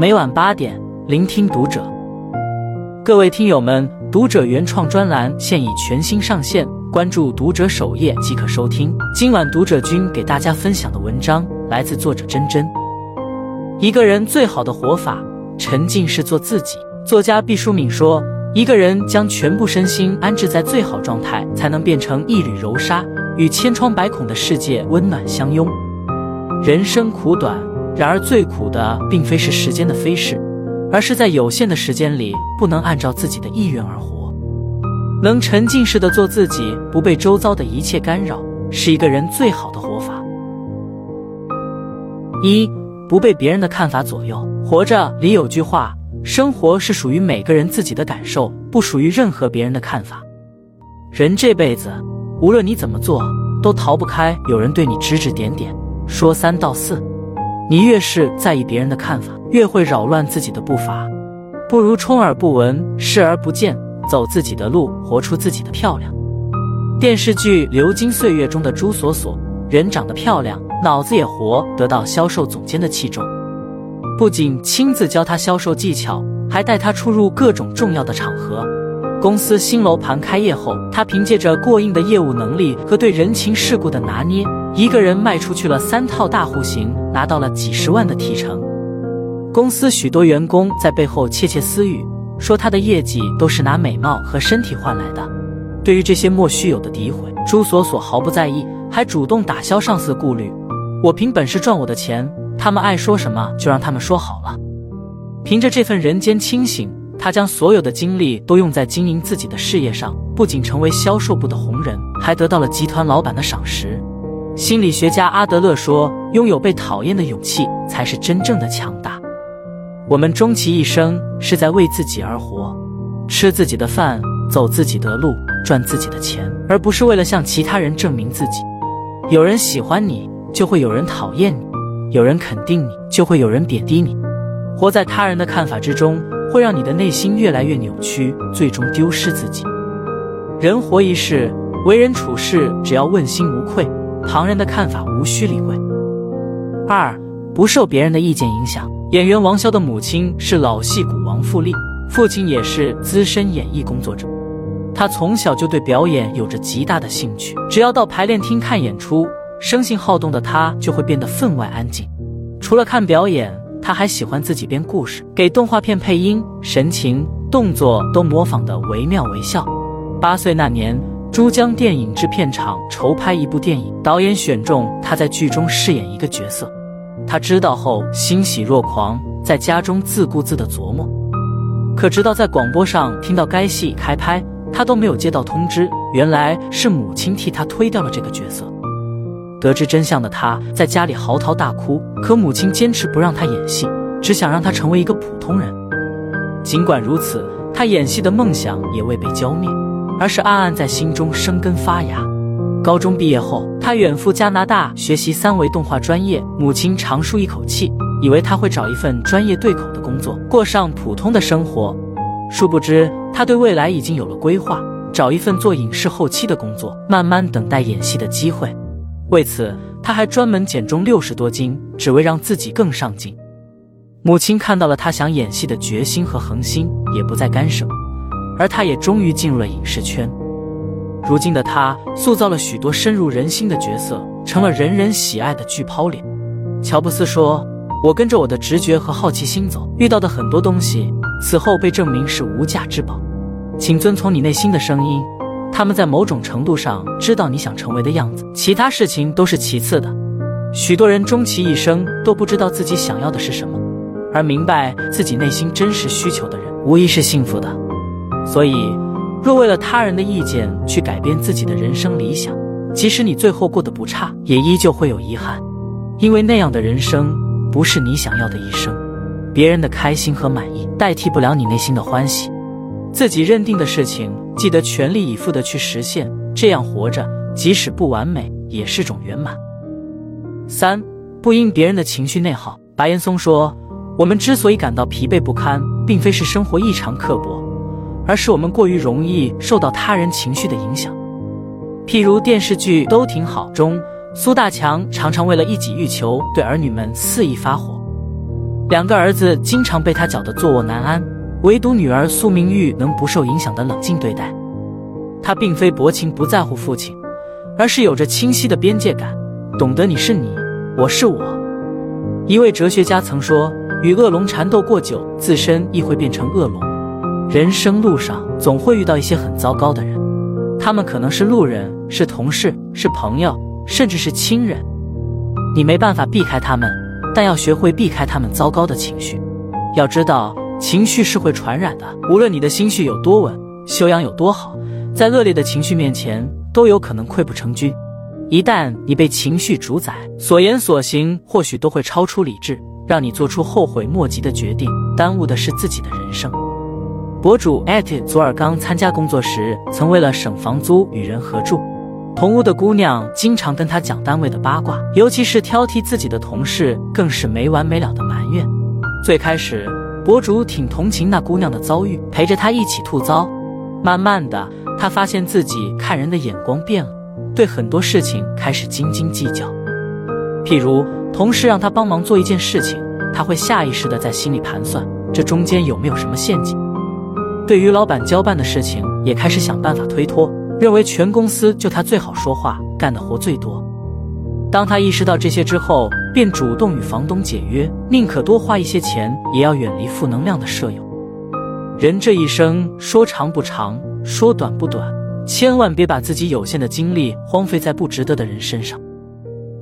每晚八点，聆听读者。各位听友们，读者原创专栏现已全新上线，关注读者首页即可收听。今晚读者君给大家分享的文章来自作者真真。一个人最好的活法，沉浸式做自己。作家毕淑敏说：“一个人将全部身心安置在最好状态，才能变成一缕柔纱，与千疮百孔的世界温暖相拥。人生苦短。”然而，最苦的并非是时间的飞逝，而是在有限的时间里不能按照自己的意愿而活。能沉浸式的做自己，不被周遭的一切干扰，是一个人最好的活法。一，不被别人的看法左右。活着里有句话：生活是属于每个人自己的感受，不属于任何别人的看法。人这辈子，无论你怎么做，都逃不开有人对你指指点点，说三道四。你越是在意别人的看法，越会扰乱自己的步伐。不如充耳不闻，视而不见，走自己的路，活出自己的漂亮。电视剧《流金岁月》中的朱锁锁，人长得漂亮，脑子也活，得到销售总监的器重。不仅亲自教她销售技巧，还带她出入各种重要的场合。公司新楼盘开业后，他凭借着过硬的业务能力和对人情世故的拿捏。一个人卖出去了三套大户型，拿到了几十万的提成。公司许多员工在背后窃窃私语，说他的业绩都是拿美貌和身体换来的。对于这些莫须有的诋毁，朱锁锁毫不在意，还主动打消上司的顾虑。我凭本事赚我的钱，他们爱说什么就让他们说好了。凭着这份人间清醒，他将所有的精力都用在经营自己的事业上，不仅成为销售部的红人，还得到了集团老板的赏识。心理学家阿德勒说：“拥有被讨厌的勇气，才是真正的强大。”我们终其一生是在为自己而活，吃自己的饭，走自己的路，赚自己的钱，而不是为了向其他人证明自己。有人喜欢你，就会有人讨厌你；有人肯定你，就会有人贬低你。活在他人的看法之中，会让你的内心越来越扭曲，最终丢失自己。人活一世，为人处事，只要问心无愧。旁人的看法无需理会。二，不受别人的意见影响。演员王骁的母亲是老戏骨王富丽，父亲也是资深演艺工作者。他从小就对表演有着极大的兴趣，只要到排练厅看演出，生性好动的他就会变得分外安静。除了看表演，他还喜欢自己编故事，给动画片配音，神情、动作都模仿得惟妙惟肖。八岁那年。珠江电影制片厂筹拍一部电影，导演选中他在剧中饰演一个角色。他知道后欣喜若狂，在家中自顾自地琢磨。可直到在广播上听到该戏开拍，他都没有接到通知。原来是母亲替他推掉了这个角色。得知真相的他在家里嚎啕大哭，可母亲坚持不让他演戏，只想让他成为一个普通人。尽管如此，他演戏的梦想也未被浇灭。而是暗暗在心中生根发芽。高中毕业后，他远赴加拿大学习三维动画专业。母亲长舒一口气，以为他会找一份专业对口的工作，过上普通的生活。殊不知，他对未来已经有了规划，找一份做影视后期的工作，慢慢等待演戏的机会。为此，他还专门减重六十多斤，只为让自己更上进。母亲看到了他想演戏的决心和恒心，也不再干涉。而他也终于进入了影视圈。如今的他塑造了许多深入人心的角色，成了人人喜爱的巨抛脸。乔布斯说：“我跟着我的直觉和好奇心走，遇到的很多东西，此后被证明是无价之宝。请遵从你内心的声音，他们在某种程度上知道你想成为的样子，其他事情都是其次的。许多人终其一生都不知道自己想要的是什么，而明白自己内心真实需求的人，无疑是幸福的。”所以，若为了他人的意见去改变自己的人生理想，即使你最后过得不差，也依旧会有遗憾，因为那样的人生不是你想要的一生。别人的开心和满意代替不了你内心的欢喜。自己认定的事情，记得全力以赴的去实现，这样活着，即使不完美，也是种圆满。三，不因别人的情绪内耗。白岩松说：“我们之所以感到疲惫不堪，并非是生活异常刻薄。”而是我们过于容易受到他人情绪的影响，譬如电视剧《都挺好》中，苏大强常常为了一己欲求，对儿女们肆意发火。两个儿子经常被他搅得坐卧难安，唯独女儿苏明玉能不受影响的冷静对待。她并非薄情不在乎父亲，而是有着清晰的边界感，懂得你是你，我是我。一位哲学家曾说：“与恶龙缠斗过久，自身亦会变成恶龙。”人生路上总会遇到一些很糟糕的人，他们可能是路人，是同事，是朋友，甚至是亲人。你没办法避开他们。但要学会避开他们糟糕的情绪。要知道，情绪是会传染的。无论你的心绪有多稳，修养有多好，在恶劣的情绪面前，都有可能溃不成军。一旦你被情绪主宰，所言所行或许都会超出理智，让你做出后悔莫及的决定，耽误的是自己的人生。博主艾特左尔刚参加工作时，曾为了省房租与人合住。同屋的姑娘经常跟他讲单位的八卦，尤其是挑剔自己的同事，更是没完没了的埋怨。最开始，博主挺同情那姑娘的遭遇，陪着她一起吐槽。慢慢的，他发现自己看人的眼光变了，对很多事情开始斤斤计较。譬如，同事让他帮忙做一件事情，他会下意识的在心里盘算，这中间有没有什么陷阱。对于老板交办的事情，也开始想办法推脱。认为全公司就他最好说话，干的活最多。当他意识到这些之后，便主动与房东解约，宁可多花一些钱，也要远离负能量的舍友。人这一生说长不长，说短不短，千万别把自己有限的精力荒废在不值得的人身上。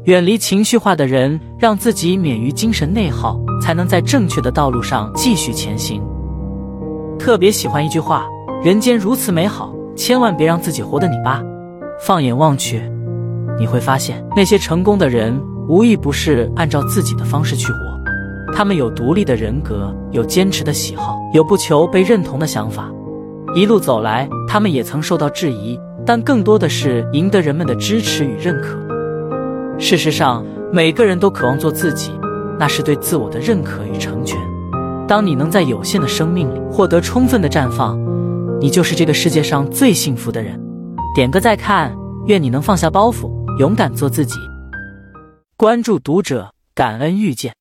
远离情绪化的人，让自己免于精神内耗，才能在正确的道路上继续前行。特别喜欢一句话：人间如此美好。千万别让自己活得泥巴。放眼望去，你会发现那些成功的人，无一不是按照自己的方式去活。他们有独立的人格，有坚持的喜好，有不求被认同的想法。一路走来，他们也曾受到质疑，但更多的是赢得人们的支持与认可。事实上，每个人都渴望做自己，那是对自我的认可与成全。当你能在有限的生命里获得充分的绽放。你就是这个世界上最幸福的人，点个再看，愿你能放下包袱，勇敢做自己。关注读者，感恩遇见。